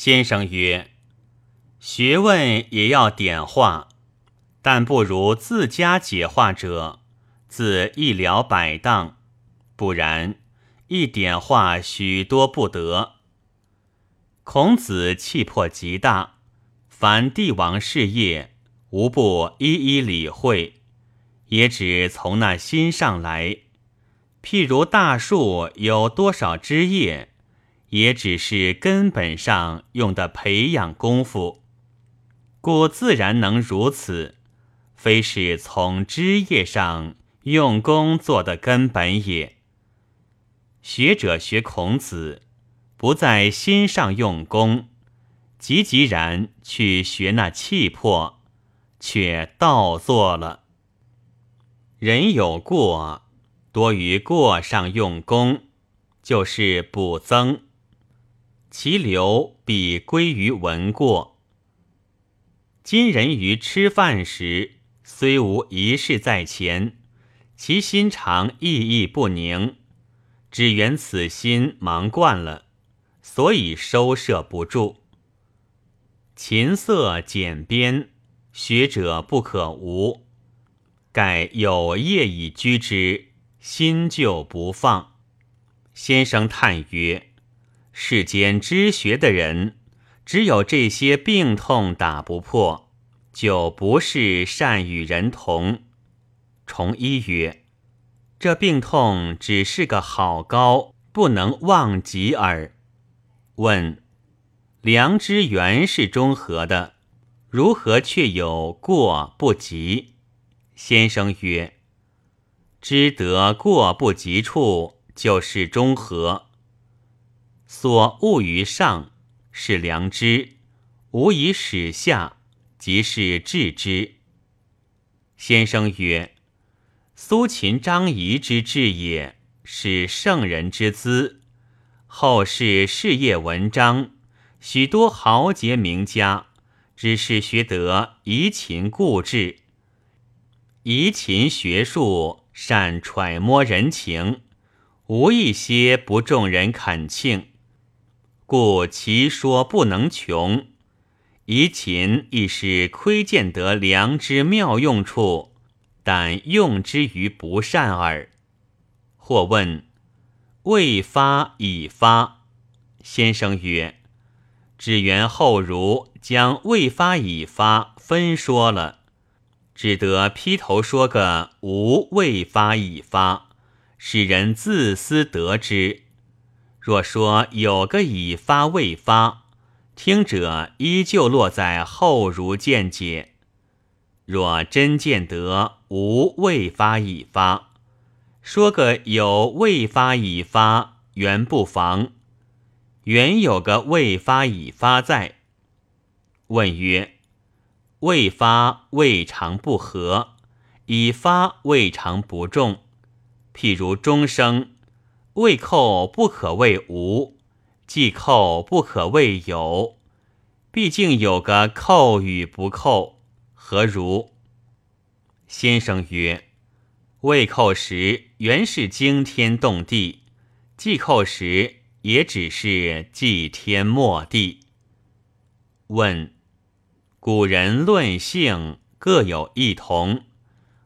先生曰：“学问也要点化，但不如自家解化者，自一了百当；不然，一点化许多不得。”孔子气魄极大，凡帝王事业，无不一一理会，也只从那心上来。譬如大树有多少枝叶？也只是根本上用的培养功夫，故自然能如此，非是从枝叶上用功做的根本也。学者学孔子，不在心上用功，急急然去学那气魄，却倒做了。人有过，多于过上用功，就是补增。其流必归于闻过。今人于吃饭时，虽无一事在前，其心常意意不宁，只缘此心忙惯了，所以收摄不住。琴瑟简编，学者不可无，盖有业以居之，心就不放。先生叹曰。世间知学的人，只有这些病痛打不破，就不是善与人同。重一曰：这病痛只是个好高，不能忘极耳。问：良知原是中和的，如何却有过不及？先生曰：知得过不及处，就是中和。所恶于上是良知，无以始下，即是智之。先生曰：苏秦、张仪之治也，是圣人之资。后世事业文章，许多豪杰名家，只是学得移秦固志，移秦学术，善揣摩人情，无一些不众人恳庆。故其说不能穷，夷秦亦是窥见得良知妙用处，但用之于不善耳。或问：未发已发？先生曰：只缘后儒将未发已发分说了，只得劈头说个无未发已发，使人自私得之。若说有个已发未发，听者依旧落在后如见解；若真见得无未发已发，说个有未发已发，原不妨。原有个未发已发在。问曰：未发未尝不和，已发未尝不重。譬如终生。未寇不可谓无，既寇不可谓有。毕竟有个寇与不寇，何如？先生曰：未寇时原是惊天动地，既寇时也只是祭天末地。问：古人论性各有异同，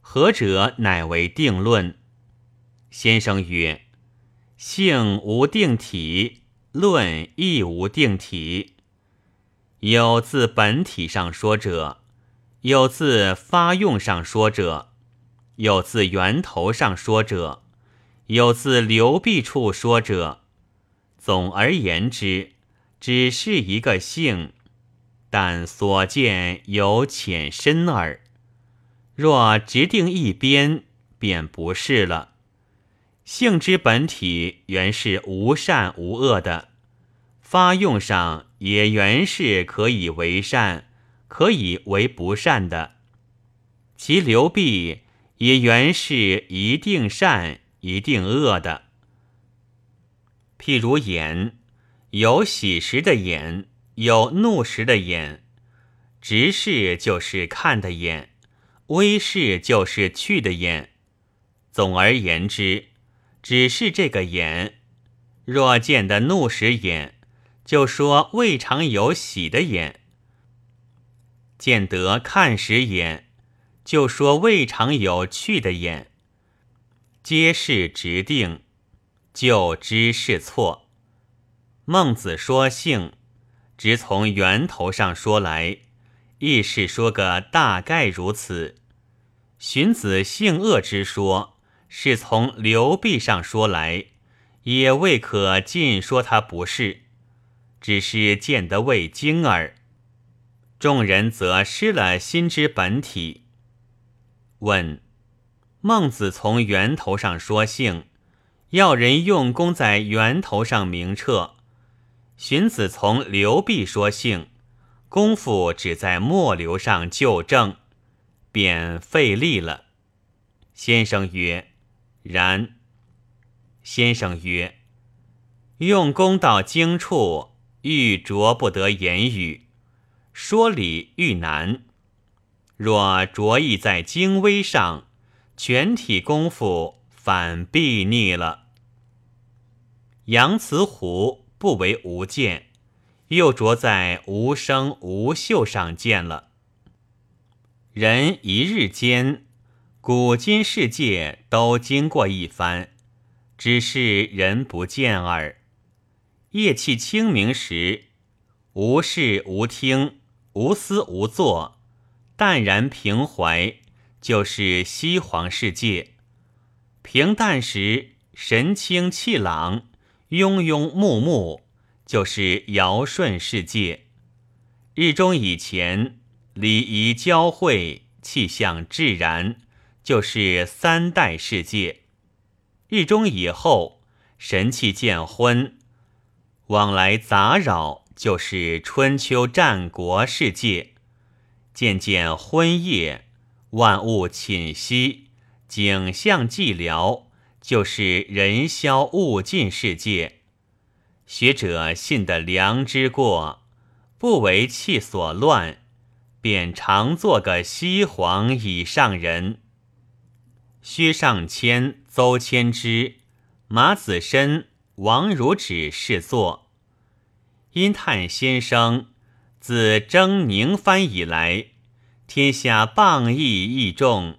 何者乃为定论？先生曰。性无定体，论亦无定体。有自本体上说者，有自发用上说者，有自源头上说者，有自流弊处说者。总而言之，只是一个性，但所见有浅深耳。若直定一边，便不是了。性之本体原是无善无恶的，发用上也原是可以为善，可以为不善的。其流弊也原是一定善一定恶的。譬如眼，有喜时的眼，有怒时的眼；直视就是看的眼，微视就是去的眼。总而言之。只是这个眼，若见得怒时眼，就说未尝有喜的眼；见得看时眼，就说未尝有趣的眼。皆是直定，就知是错。孟子说性，直从源头上说来，亦是说个大概如此。荀子性恶之说，是从刘弼上说来，也未可尽说他不是，只是见得未精耳。众人则失了心之本体。问：孟子从源头上说性，要人用功在源头上明彻；荀子从流弊说性，功夫只在末流上就正。便费力了。先生曰：“然。”先生曰：“用功到精处，欲着不得言语，说理愈难。若着意在精微上，全体功夫反必逆了。杨慈湖不为无见，又着在无声无秀上见了。”人一日间，古今世界都经过一番，只是人不见耳。夜气清明时，无事无听，无思无作，淡然平怀，就是西皇世界；平淡时，神清气朗，庸庸木木，就是尧舜世界。日中以前。礼仪交汇，气象自然，就是三代世界。日中以后，神气渐昏，往来杂扰，就是春秋战国世界。渐渐昏夜，万物寝息，景象寂寥，就是人消物尽世界。学者信得良知过，不为气所乱。便常做个西皇以上人。薛尚谦、邹谦之、马子申、王如止是作。因叹先生自征宁藩以来，天下谤义益众，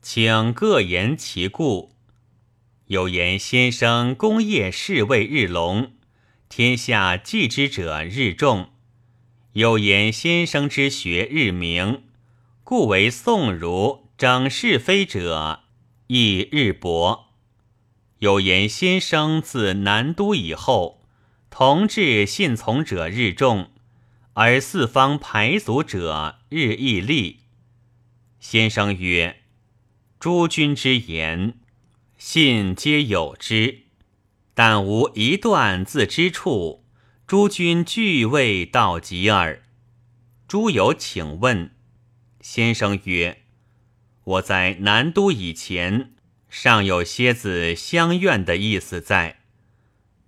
请各言其故。有言先生功业事为日隆，天下继之者日众。有言先生之学日明，故为宋儒整是非者亦日薄。有言先生自南都以后，同治信从者日众，而四方排族者日益利。先生曰：“诸君之言，信皆有之，但无一段自之处。”诸君俱未到极耳。诸有请问，先生曰：“我在南都以前，尚有些子相怨的意思在。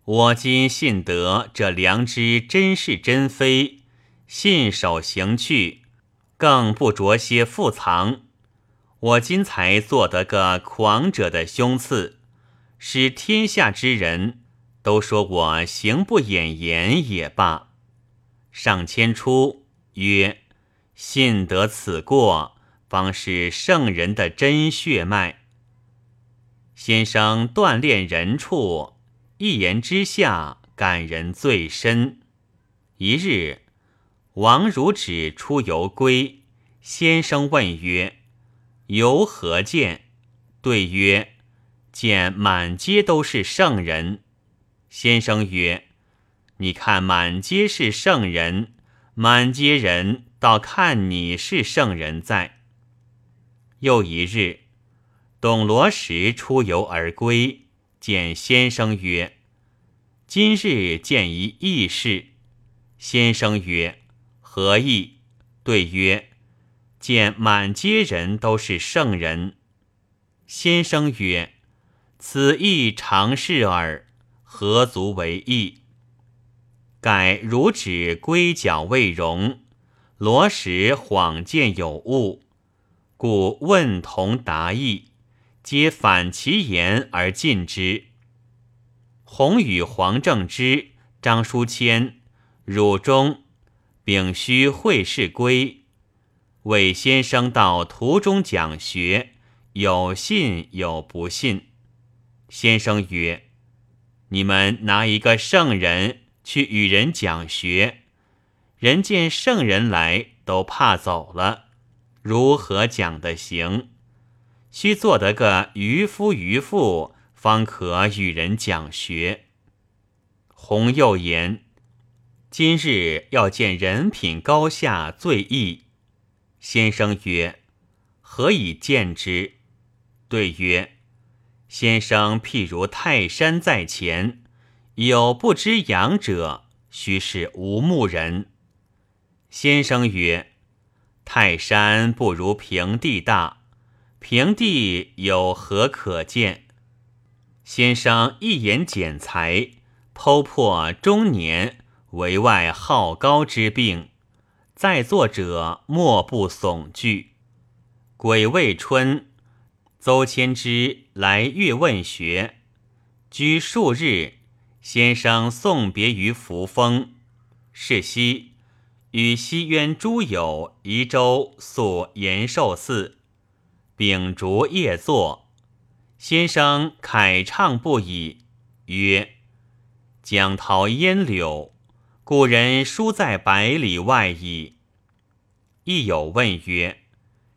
我今信得这良知真是真非，信守行去，更不着些复藏。我今才做得个狂者的凶刺，使天下之人。”都说我行不掩言也罢。上谦出曰：“信得此过，方是圣人的真血脉。先生锻炼人处，一言之下，感人最深。一日，王如止出游归，先生问曰：‘游何见？’对曰：‘见满街都是圣人。’”先生曰：“你看满街是圣人，满街人倒看你是圣人在。”又一日，董罗石出游而归，见先生曰：“今日见一异事。”先生曰：“何意？”对曰：“见满街人都是圣人。”先生曰：“此亦常事耳。”何足为意？改如指龟角未融，罗石恍见有物，故问同答异，皆反其言而进之。洪与黄正之、张书谦汝中，丙戌会试归。魏先生到途中讲学，有信有不信。先生曰：“你们拿一个圣人去与人讲学，人见圣人来都怕走了，如何讲得行？须做得个渔夫渔妇，方可与人讲学。”洪又言：“今日要见人品高下最易。”先生曰：“何以见之？”对曰：“先生譬如泰山在前，有不知仰者，须是无目人。”先生曰：“泰山不如平地大，平地有何可见？”先生一言简才，剖破中年为外好高之病。在座者莫不悚惧。癸未春，邹谦之来越问学，居数日。先生送别于扶风。是夕，与西渊诸友移舟宿延寿寺，秉烛夜坐。先生慨唱不已，曰：“江涛烟柳。”古人书在百里外矣。亦有问曰：“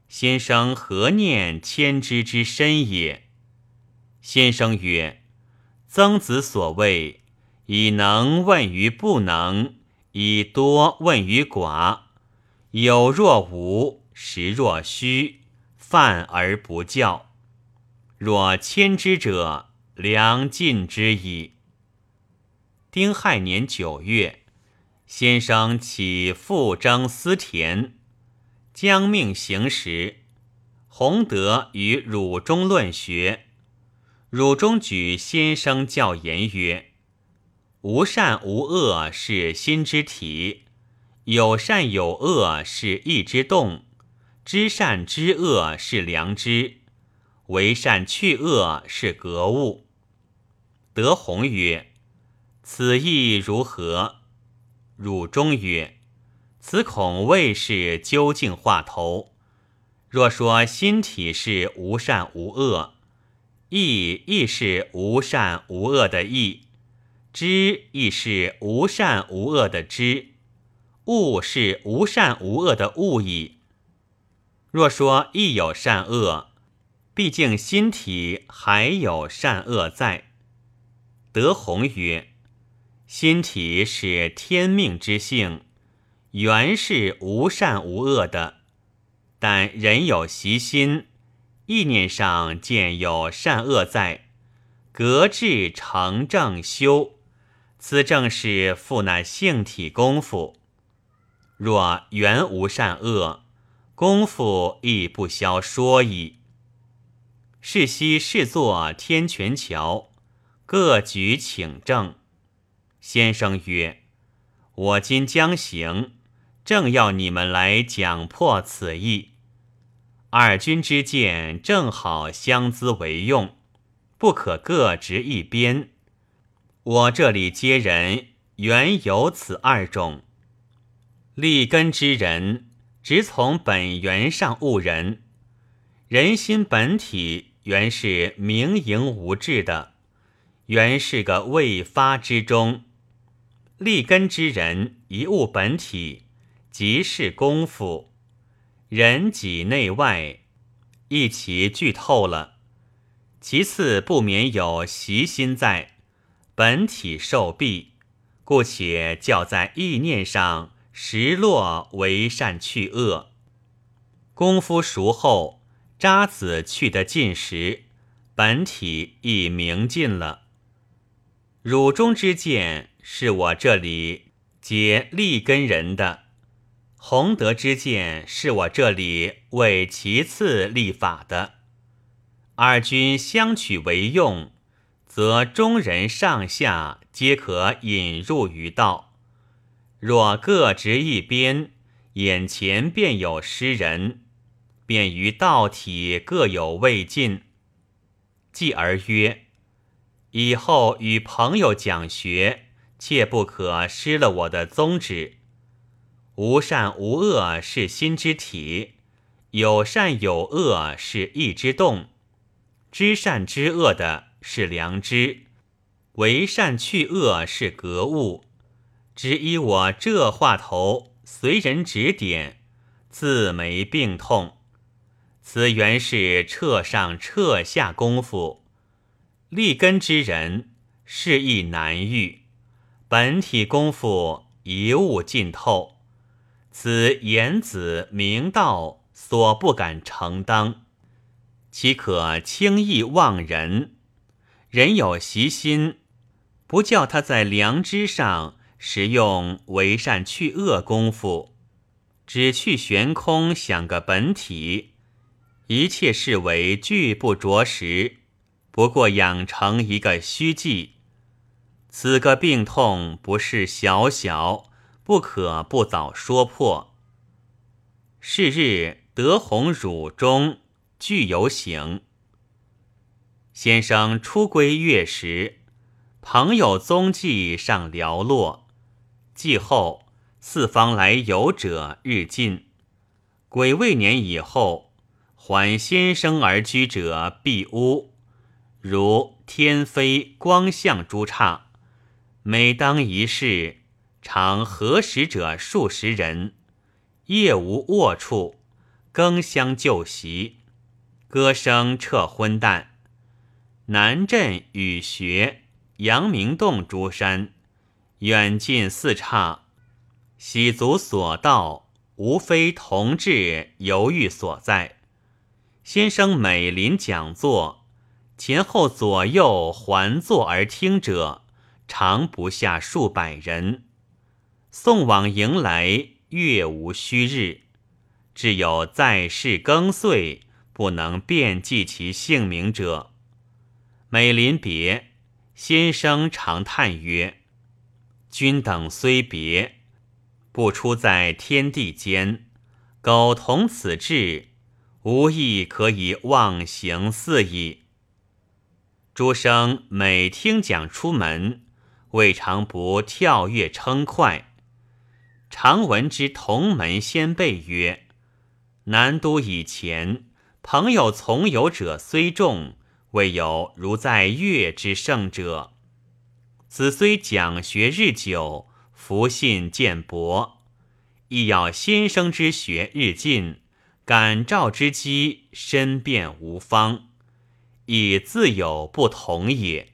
先生何念千之之深也？”先生曰：“曾子所谓‘以能问于不能，以多问于寡。有若无，实若虚，犯而不教。若谦之者，良尽之矣。”丁亥年九月。先生起复征思田，将命行时，弘德与汝中论学。汝中举先生教言曰：“无善无恶是心之体，有善有恶是意之动，知善知恶是良知，为善去恶是格物。”德宏曰：“此意如何？”汝中曰：“此恐未是究竟话头。若说心体是无善无恶，意亦是无善无恶的意，知亦是无善无恶的知，物是无善无恶的物矣。若说亦有善恶，毕竟心体还有善恶在。”德宏曰。心体是天命之性，原是无善无恶的，但人有习心，意念上见有善恶在，格致成正修，此正是复那性体功夫。若原无善恶，功夫亦不消说矣。是夕试作天泉桥，各举请正。先生曰：“我今将行，正要你们来讲破此意。二君之见正好相资为用，不可各执一边。我这里接人原有此二种。立根之人，只从本源上悟人。人心本体原是明盈无质的，原是个未发之中。”立根之人一悟本体，即是功夫。人己内外一起具透了。其次不免有习心在，本体受弊，故且教在意念上实落为善去恶。功夫熟后，渣子去得尽时，本体亦明尽了。汝中之见。是我这里皆立根人的弘德之见，是我这里为其次立法的。二君相取为用，则中人上下皆可引入于道。若各执一边，眼前便有失人，便于道体各有未尽。继而曰：以后与朋友讲学。切不可失了我的宗旨。无善无恶是心之体，有善有恶是意之动。知善知恶的是良知，为善去恶是格物。只依我这话头，随人指点，自没病痛。此原是彻上彻下功夫，立根之人是亦难遇。本体功夫一物尽透。此言子明道所不敢承当，岂可轻易忘人？人有习心，不叫他在良知上使用为善去恶功夫，只去悬空想个本体，一切视为俱不着实，不过养成一个虚迹。此个病痛不是小小。不可不早说破。是日德宏汝中具有醒。先生初归月时，朋友踪迹尚寥落。继后四方来游者日进。癸未年以后，还先生而居者必屋，如天飞光象诸刹。每当一事。常合食者数十人，夜无卧处，更相就席，歌声彻昏淡。南镇雨穴、阳明洞诸山，远近四刹，喜足所到，无非同志犹豫所在。先生每临讲座，前后左右环坐而听者，常不下数百人。送往迎来，月无虚日，只有在世更岁，不能遍记其姓名者。每临别，先生常叹曰：“君等虽别，不出在天地间，苟同此志，无亦可以忘形似矣。”诸生每听讲出门，未尝不跳跃称快。常闻之同门先辈曰：“南都以前，朋友从游者虽众，未有如在月之圣者。子虽讲学日久，福信渐薄，亦要先生之学日进，感召之机深变无方，以自有不同也。”